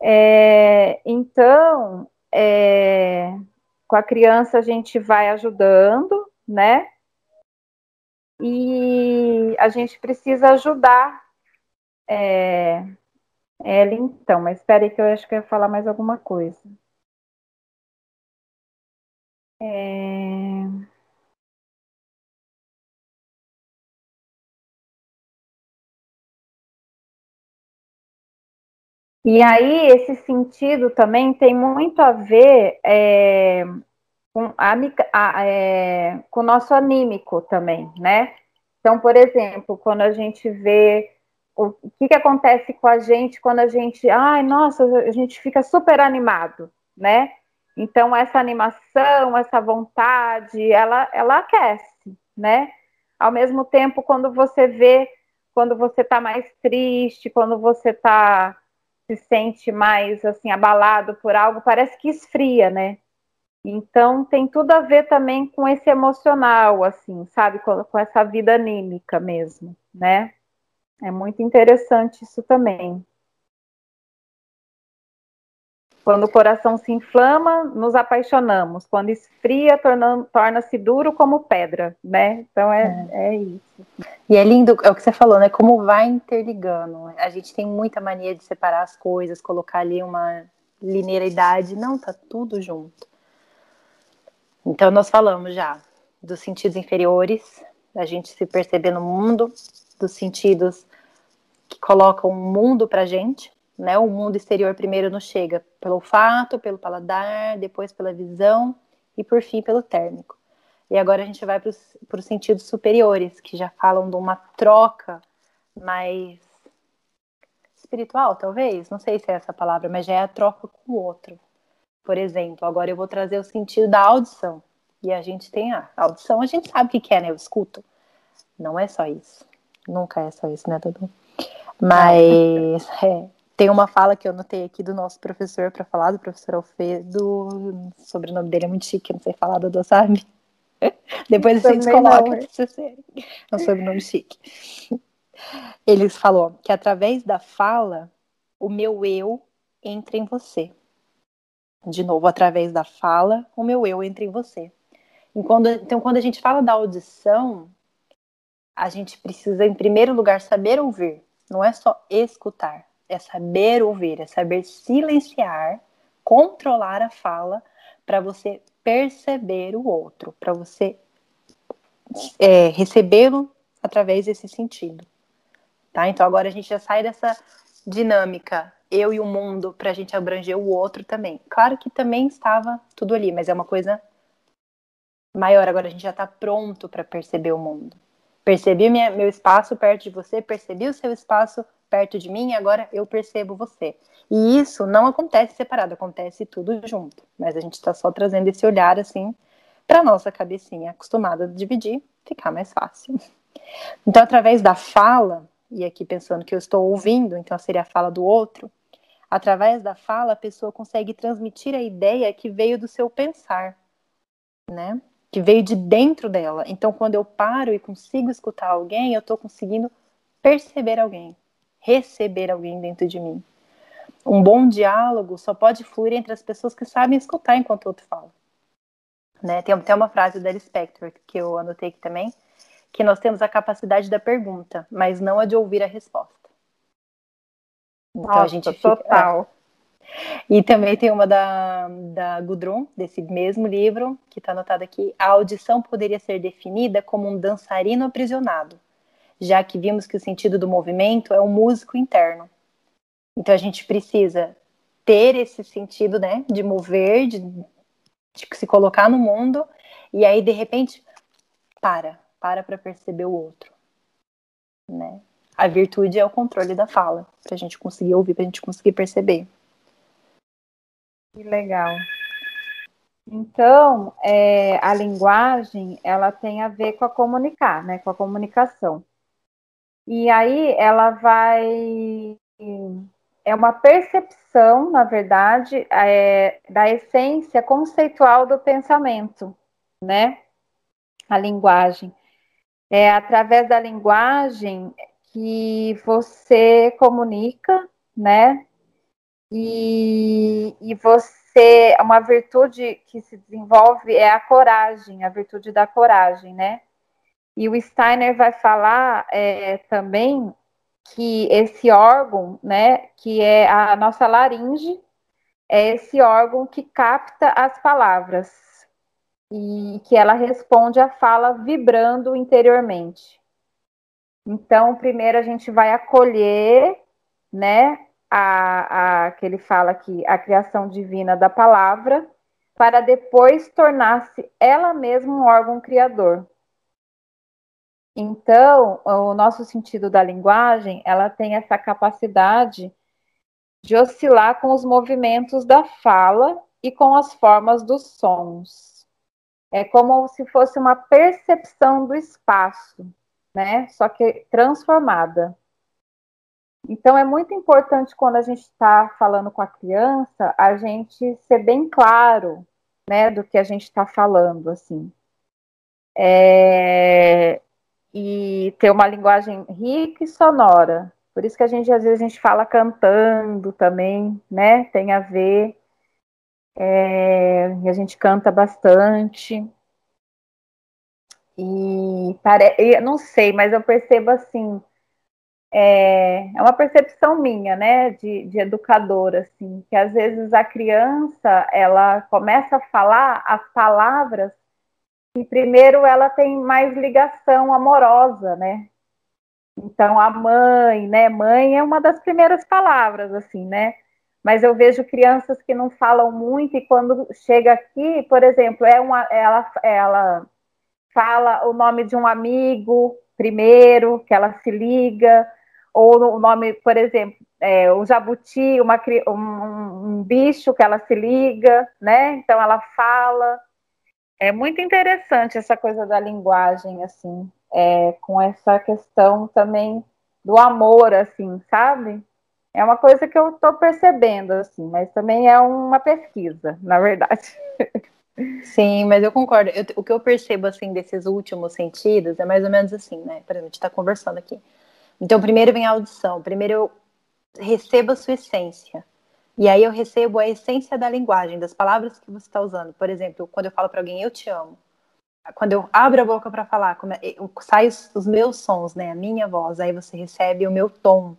Speaker 3: É, então, é, com a criança a gente vai ajudando, né? E a gente precisa ajudar é, ela então, mas espere que eu acho que eu ia falar mais alguma coisa. É... E aí, esse sentido também tem muito a ver é, com, a, a, é, com o nosso anímico também, né? Então, por exemplo, quando a gente vê o que, que acontece com a gente quando a gente, ai, nossa, a gente fica super animado, né? Então, essa animação, essa vontade, ela, ela aquece, né? Ao mesmo tempo, quando você vê, quando você está mais triste, quando você tá, se sente mais, assim, abalado por algo, parece que esfria, né? Então, tem tudo a ver também com esse emocional, assim, sabe? Com, com essa vida anímica mesmo, né? É muito interessante isso também. Quando o coração se inflama, nos apaixonamos. Quando esfria, torna-se duro como pedra, né? Então é, é. é, isso.
Speaker 2: E é lindo, é o que você falou, né? Como vai interligando. A gente tem muita mania de separar as coisas, colocar ali uma linearidade. Não, tá tudo junto. Então nós falamos já dos sentidos inferiores, a gente se perceber no mundo, dos sentidos que colocam o mundo pra gente, né? O mundo exterior primeiro nos chega pelo olfato, pelo paladar, depois pela visão e por fim pelo térmico. E agora a gente vai para os sentidos superiores, que já falam de uma troca mais espiritual, talvez, não sei se é essa palavra, mas já é a troca com o outro. Por exemplo, agora eu vou trazer o sentido da audição. E a gente tem a audição, a gente sabe o que é, né? Eu escuto. Não é só isso. Nunca é só isso, né, Dudu? Mas é, tem uma fala que eu notei aqui do nosso professor para falar, do professor Alfredo, o sobrenome dele é muito chique, não sei falar, Dudu, sabe? Depois a gente coloca. É um sobrenome chique. Ele falou que através da fala, o meu eu entra em você. De novo, através da fala, o meu eu entra em você. Quando, então, quando a gente fala da audição, a gente precisa, em primeiro lugar, saber ouvir. Não é só escutar é saber ouvir, é saber silenciar, controlar a fala para você perceber o outro, para você é, recebê-lo através desse sentido. Tá? Então agora a gente já sai dessa dinâmica eu e o mundo para a gente abranger o outro também. Claro que também estava tudo ali, mas é uma coisa maior. Agora a gente já está pronto para perceber o mundo. Percebi minha, meu espaço perto de você, percebi o seu espaço perto de mim, agora eu percebo você. E isso não acontece separado, acontece tudo junto. Mas a gente está só trazendo esse olhar assim para nossa cabecinha acostumada a dividir, ficar mais fácil. Então, através da fala, e aqui pensando que eu estou ouvindo, então seria a fala do outro, através da fala a pessoa consegue transmitir a ideia que veio do seu pensar, né? Que veio de dentro dela. Então, quando eu paro e consigo escutar alguém, eu estou conseguindo perceber alguém, receber alguém dentro de mim. Um bom diálogo só pode fluir entre as pessoas que sabem escutar enquanto o outro fala. Né? Tem até uma frase da Spector que eu anotei aqui também, que nós temos a capacidade da pergunta, mas não a de ouvir a resposta. Então Nossa, a gente fica,
Speaker 3: total.
Speaker 2: É. E também tem uma da, da Gudrun, desse mesmo livro, que está anotado aqui. A audição poderia ser definida como um dançarino aprisionado, já que vimos que o sentido do movimento é um músico interno. Então a gente precisa ter esse sentido, né, de mover, de, de se colocar no mundo, e aí de repente para, para para perceber o outro, né? A virtude é o controle da fala, para a gente conseguir ouvir, para a gente conseguir perceber.
Speaker 3: Que legal. Então, é, a linguagem, ela tem a ver com a comunicar, né? Com a comunicação. E aí, ela vai... É uma percepção, na verdade, é, da essência conceitual do pensamento, né? A linguagem. É através da linguagem que você comunica, né? E, e você, uma virtude que se desenvolve é a coragem, a virtude da coragem, né? E o Steiner vai falar é, também que esse órgão, né, que é a nossa laringe, é esse órgão que capta as palavras e que ela responde à fala vibrando interiormente. Então, primeiro a gente vai acolher, né, a, a, que ele fala aqui, a criação divina da palavra, para depois tornar-se ela mesma um órgão criador. Então, o nosso sentido da linguagem, ela tem essa capacidade de oscilar com os movimentos da fala e com as formas dos sons. É como se fosse uma percepção do espaço, né? Só que transformada. Então, é muito importante quando a gente está falando com a criança, a gente ser bem claro, né, do que a gente está falando, assim. É... E ter uma linguagem rica e sonora. Por isso que a gente, às vezes, a gente fala cantando também, né, tem a ver. É... E a gente canta bastante. E, pare... Não sei, mas eu percebo assim, é, é uma percepção minha, né, de, de educadora, assim, que às vezes a criança, ela começa a falar as palavras e primeiro ela tem mais ligação amorosa, né, então a mãe, né, mãe é uma das primeiras palavras, assim, né, mas eu vejo crianças que não falam muito e quando chega aqui, por exemplo, é uma, ela, ela fala o nome de um amigo primeiro, que ela se liga, ou o nome, por exemplo, é, o jabuti, uma, um, um, bicho que ela se liga, né? Então ela fala. É muito interessante essa coisa da linguagem, assim, é, com essa questão também do amor, assim, sabe? É uma coisa que eu estou percebendo, assim, mas também é uma pesquisa, na verdade.
Speaker 2: Sim, mas eu concordo. Eu, o que eu percebo, assim, desses últimos sentidos é mais ou menos assim, né? Por a gente está conversando aqui. Então, primeiro vem a audição, primeiro eu recebo a sua essência. E aí eu recebo a essência da linguagem, das palavras que você está usando. Por exemplo, quando eu falo para alguém, eu te amo. Quando eu abro a boca para falar, saem os meus sons, né? A minha voz. Aí você recebe o meu tom.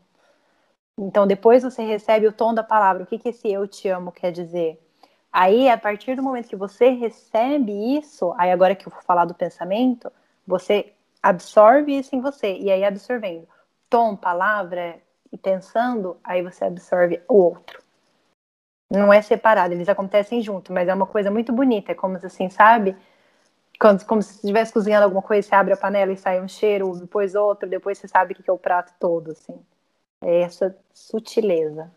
Speaker 2: Então, depois você recebe o tom da palavra. O que, que esse eu te amo quer dizer? Aí, a partir do momento que você recebe isso, aí agora que eu vou falar do pensamento, você absorve isso em você. E aí, absorvendo tom, palavra e pensando, aí você absorve o outro. Não é separado, eles acontecem junto, mas é uma coisa muito bonita, é como assim, sabe? Como, como se estivesse cozinhando alguma coisa, você abre a panela e sai um cheiro, depois outro, depois você sabe o que é o prato todo, assim. É essa sutileza.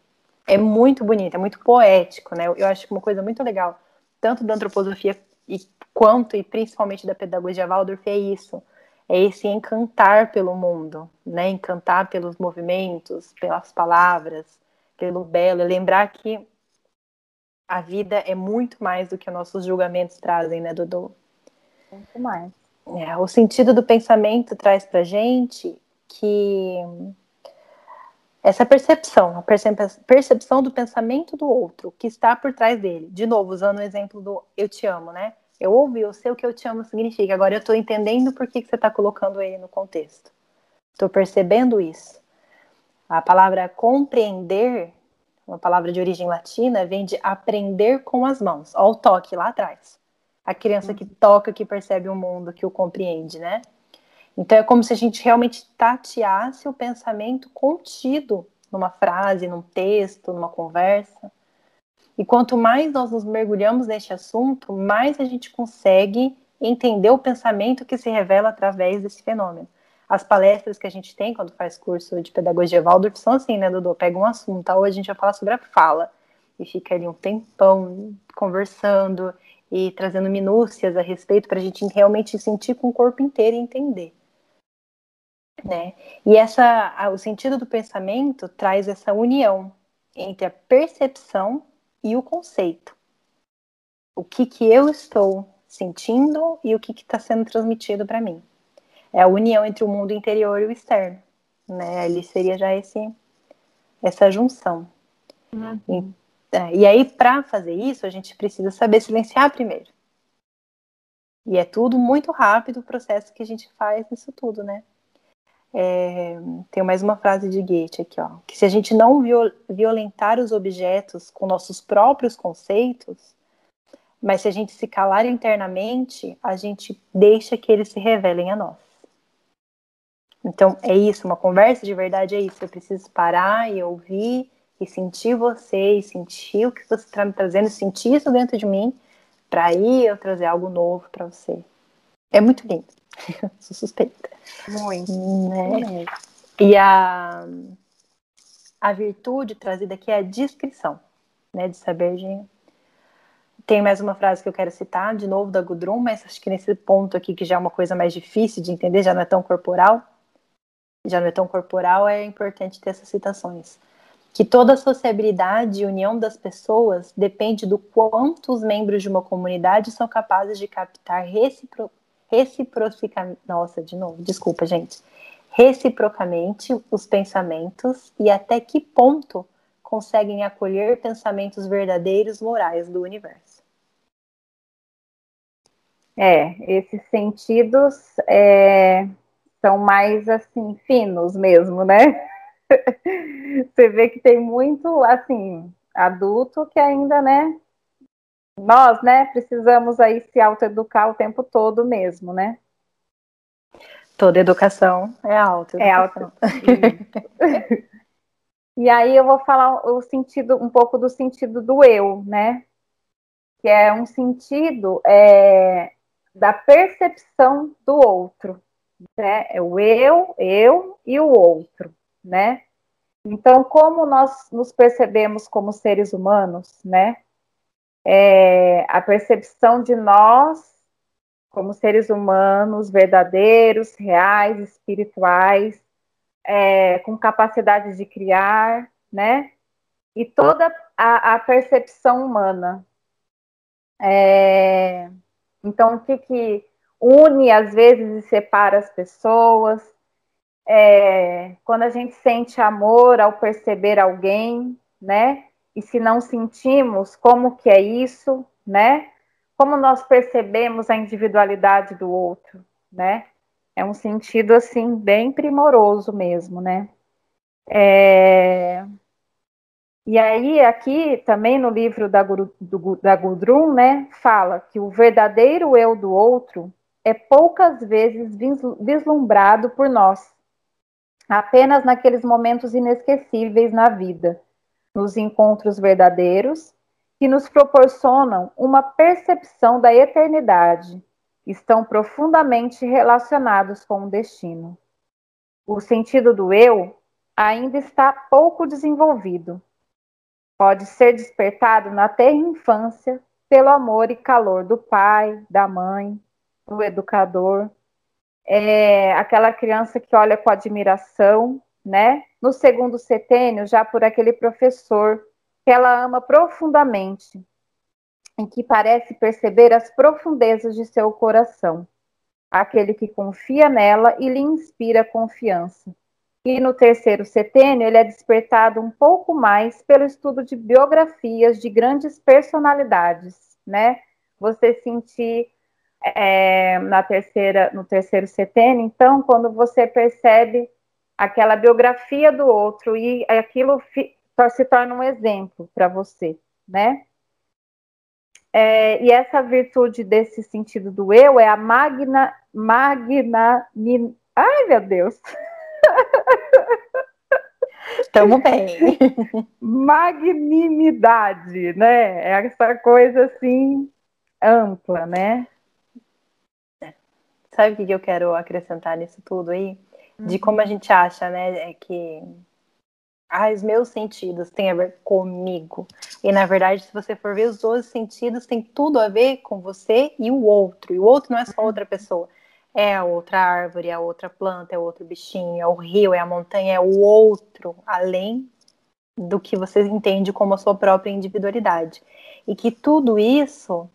Speaker 2: É muito bonito, é muito poético, né? Eu acho que uma coisa muito legal, tanto da antroposofia e quanto e principalmente da pedagogia Waldorf é isso é esse encantar pelo mundo, né? Encantar pelos movimentos, pelas palavras, pelo belo, lembrar que a vida é muito mais do que nossos julgamentos trazem, né, Dudu?
Speaker 3: Muito mais.
Speaker 2: É, o sentido do pensamento traz pra gente que essa percepção, a percepção do pensamento do outro, que está por trás dele. De novo, usando o exemplo do eu te amo, né? Eu ouvi, eu sei o que eu te amo significa. Agora eu estou entendendo por que, que você está colocando ele no contexto. Estou percebendo isso. A palavra compreender, uma palavra de origem latina, vem de aprender com as mãos. Olha o toque lá atrás. A criança que toca, que percebe o mundo, que o compreende, né? Então é como se a gente realmente tateasse o pensamento contido numa frase, num texto, numa conversa. E quanto mais nós nos mergulhamos neste assunto, mais a gente consegue entender o pensamento que se revela através desse fenômeno. As palestras que a gente tem quando faz curso de pedagogia Waldorf são assim, né, Dudu? Pega um assunto, tá? hoje a gente vai falar sobre a fala. E fica ali um tempão conversando e trazendo minúcias a respeito para a gente realmente sentir com o corpo inteiro e entender. Né? E essa, o sentido do pensamento traz essa união entre a percepção e o conceito. O que, que eu estou sentindo e o que está sendo transmitido para mim. É a união entre o mundo interior e o externo. Né? Ali seria já esse, essa junção. Uhum. E, é, e aí, para fazer isso, a gente precisa saber silenciar primeiro. E é tudo muito rápido o processo que a gente faz nisso tudo, né? É, tem mais uma frase de Goethe aqui, ó, que se a gente não violentar os objetos com nossos próprios conceitos, mas se a gente se calar internamente, a gente deixa que eles se revelem a nós. Então é isso, uma conversa de verdade é isso. Eu preciso parar e ouvir e sentir você e sentir o que você está me trazendo, sentir isso dentro de mim, para aí eu trazer algo novo para você. É muito lindo. Sou suspeita.
Speaker 3: Muito.
Speaker 2: Né? E a, a virtude trazida aqui é a descrição, né? De saber de tem mais uma frase que eu quero citar, de novo da Gudrun, mas acho que nesse ponto aqui, que já é uma coisa mais difícil de entender, já não é tão corporal, já é tão corporal, é importante ter essas citações. Que toda sociabilidade e união das pessoas depende do quanto os membros de uma comunidade são capazes de captar recipro, reciprocamente. Nossa, de novo, desculpa, gente. Reciprocamente os pensamentos e até que ponto conseguem acolher pensamentos verdadeiros morais do universo.
Speaker 3: É, esses sentidos é, são mais assim finos mesmo, né? Você vê que tem muito assim adulto que ainda, né? Nós, né, precisamos aí se autoeducar o tempo todo mesmo, né?
Speaker 2: Toda educação é auto.
Speaker 3: É auto. E aí eu vou falar o sentido, um pouco do sentido do eu, né? Que é um sentido é, da percepção do outro, né? É o eu, eu e o outro, né? Então, como nós nos percebemos como seres humanos, né? É, a percepção de nós como seres humanos verdadeiros, reais, espirituais, é, com capacidade de criar, né? E toda a, a percepção humana. É, então, o que, que une às vezes e separa as pessoas? É, quando a gente sente amor ao perceber alguém, né? E se não sentimos, como que é isso, né? Como nós percebemos a individualidade do outro, né? É um sentido assim bem primoroso mesmo, né? É... E aí aqui também no livro da, Guru, do, da Gudrun, né, fala que o verdadeiro eu do outro é poucas vezes vislumbrado por nós, apenas naqueles momentos inesquecíveis na vida, nos encontros verdadeiros que nos proporcionam uma percepção da eternidade estão profundamente relacionados com o destino. O sentido do eu ainda está pouco desenvolvido. Pode ser despertado na terra infância pelo amor e calor do pai, da mãe, do educador. É aquela criança que olha com admiração, né? No segundo setênio, já por aquele professor que ela ama profundamente em que parece perceber as profundezas de seu coração, aquele que confia nela e lhe inspira confiança. E no terceiro setênio, ele é despertado um pouco mais pelo estudo de biografias de grandes personalidades, né? Você sentir é, na terceira, no terceiro setênio, então, quando você percebe aquela biografia do outro e aquilo se torna um exemplo para você, né? É, e essa virtude desse sentido do eu é a magna, magna, min, ai meu Deus,
Speaker 2: Estamos bem.
Speaker 3: Magnimidade, né? É essa coisa assim ampla, né?
Speaker 2: Sabe o que eu quero acrescentar nisso tudo aí? De como a uhum. gente acha, né, é que ah, os meus sentidos têm a ver comigo. E na verdade, se você for ver os 12 sentidos, tem tudo a ver com você e o outro. E o outro não é só outra pessoa. É a outra árvore, é a outra planta, é outro bichinho, é o rio, é a montanha, é o outro, além do que você entende como a sua própria individualidade. E que tudo isso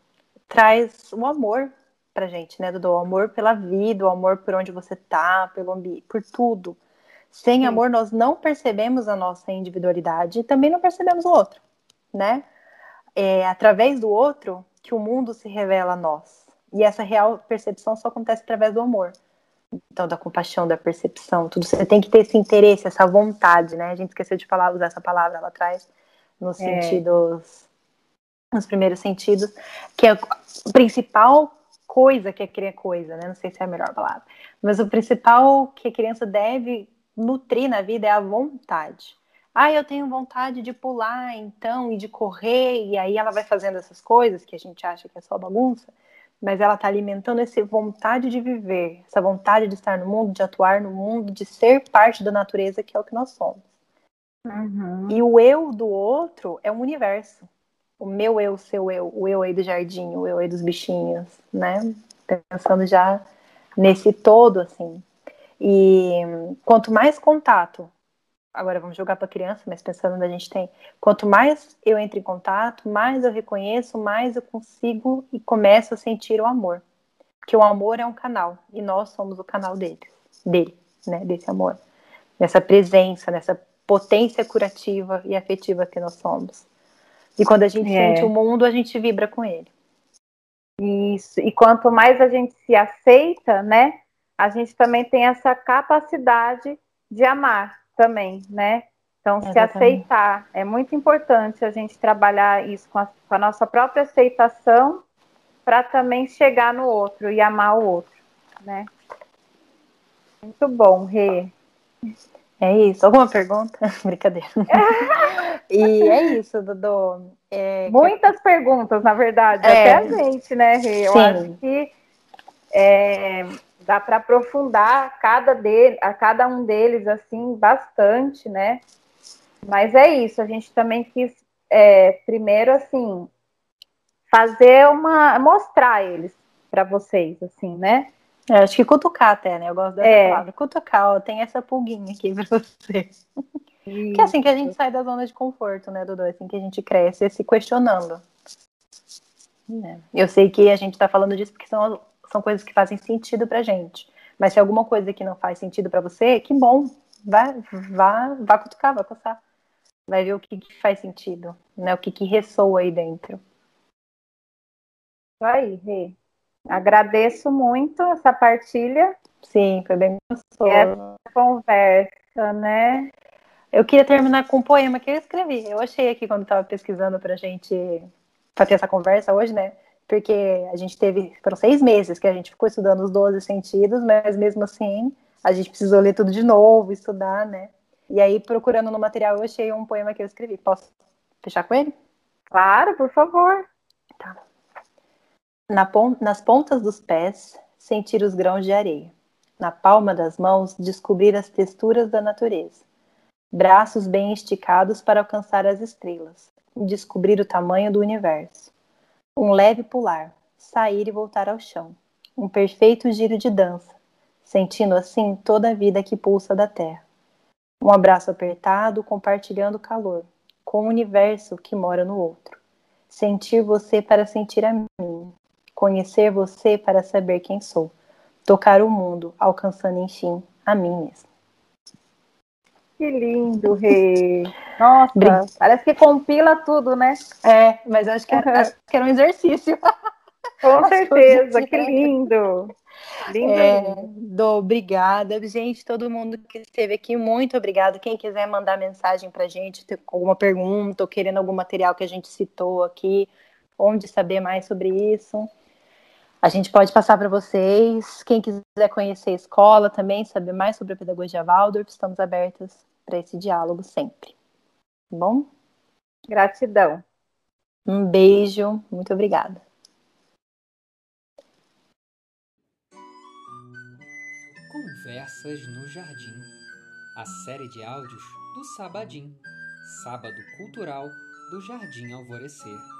Speaker 2: traz o amor pra gente, né, Dudu? O amor pela vida, o amor por onde você tá, pelo ambiente, por tudo. Sem Sim. amor, nós não percebemos a nossa individualidade e também não percebemos o outro, né? É através do outro que o mundo se revela a nós. E essa real percepção só acontece através do amor. Então, da compaixão, da percepção, tudo. Você tem que ter esse interesse, essa vontade, né? A gente esqueceu de falar, usar essa palavra lá atrás, nos é. sentidos, nos primeiros sentidos, que é a principal coisa que é criar coisa, né? Não sei se é a melhor palavra, mas o principal que a criança deve nutrir na vida é a vontade. Ah, eu tenho vontade de pular, então, e de correr, e aí ela vai fazendo essas coisas que a gente acha que é só bagunça mas ela está alimentando essa vontade de viver, essa vontade de estar no mundo, de atuar no mundo, de ser parte da natureza, que é o que nós somos. Uhum. E o eu do outro é um universo. O meu eu, o seu eu, o eu aí do jardim, o eu aí dos bichinhos, né? Pensando já nesse todo, assim. E quanto mais contato agora vamos jogar para criança, mas pensando onde a gente tem, quanto mais eu entro em contato, mais eu reconheço, mais eu consigo e começo a sentir o amor. Que o amor é um canal e nós somos o canal dele, dele, né, desse amor. Nessa presença, nessa potência curativa e afetiva que nós somos. E quando a gente é. sente o mundo, a gente vibra com ele.
Speaker 3: Isso. E quanto mais a gente se aceita, né, a gente também tem essa capacidade de amar também, né? Então, se aceitar. É muito importante a gente trabalhar isso com a, com a nossa própria aceitação para também chegar no outro e amar o outro, né? Muito bom, Rê.
Speaker 2: É isso. Alguma pergunta? Brincadeira. e é isso, Dudu. É,
Speaker 3: Muitas que... perguntas, na verdade. É. Até a gente, né, Rê? Eu Sim. acho que é, dá para aprofundar cada dele, a cada um deles assim bastante, né? Mas é isso, a gente também quis é, primeiro assim fazer uma mostrar eles para vocês, assim, né?
Speaker 2: É, acho que cutucar até, né? Eu gosto dessa é. palavra. Cutucar, ó, tem essa pulguinha aqui para você. Que é assim que a gente sai da zona de conforto, né, Dudu? É assim que a gente cresce se questionando. É. Eu sei que a gente está falando disso porque são são coisas que fazem sentido pra gente. Mas se alguma coisa que não faz sentido para você, que bom. Vá, vá, vá cutucar, vá passar. Vai ver o que, que faz sentido, né? O que, que ressoa aí dentro.
Speaker 3: Isso aí, Rê. Agradeço muito essa partilha.
Speaker 2: Sim, foi bem gostoso.
Speaker 3: Essa conversa, né?
Speaker 2: Eu queria terminar com um poema que eu escrevi. Eu achei aqui quando estava pesquisando pra gente para ter essa conversa hoje, né? porque a gente teve, foram seis meses que a gente ficou estudando os 12 sentidos, mas mesmo assim a gente precisou ler tudo de novo, estudar, né? E aí, procurando no material, eu achei um poema que eu escrevi. Posso fechar com ele?
Speaker 3: Claro, por favor.
Speaker 2: Tá. Na pon nas pontas dos pés, sentir os grãos de areia. Na palma das mãos, descobrir as texturas da natureza. Braços bem esticados para alcançar as estrelas. Descobrir o tamanho do universo um leve pular, sair e voltar ao chão. Um perfeito giro de dança, sentindo assim toda a vida que pulsa da terra. Um abraço apertado, compartilhando calor, com o universo que mora no outro. Sentir você para sentir a mim, conhecer você para saber quem sou, tocar o mundo, alcançando enfim a mim mesmo.
Speaker 3: Que lindo, Rê. Nossa, parece que compila tudo, né?
Speaker 2: É, mas acho que, era, acho que era um exercício.
Speaker 3: Com certeza, que lindo.
Speaker 2: Lindo, é, do, obrigada. Gente, todo mundo que esteve aqui, muito obrigado. Quem quiser mandar mensagem para gente, com alguma pergunta ou querendo algum material que a gente citou aqui, onde saber mais sobre isso, a gente pode passar para vocês. Quem quiser conhecer a escola também, saber mais sobre a pedagogia Waldorf, estamos abertas para esse diálogo sempre. Tá bom?
Speaker 3: Gratidão.
Speaker 2: Um beijo, muito obrigada.
Speaker 1: Conversas no Jardim, a série de áudios do Sabadim, Sábado Cultural do Jardim Alvorecer.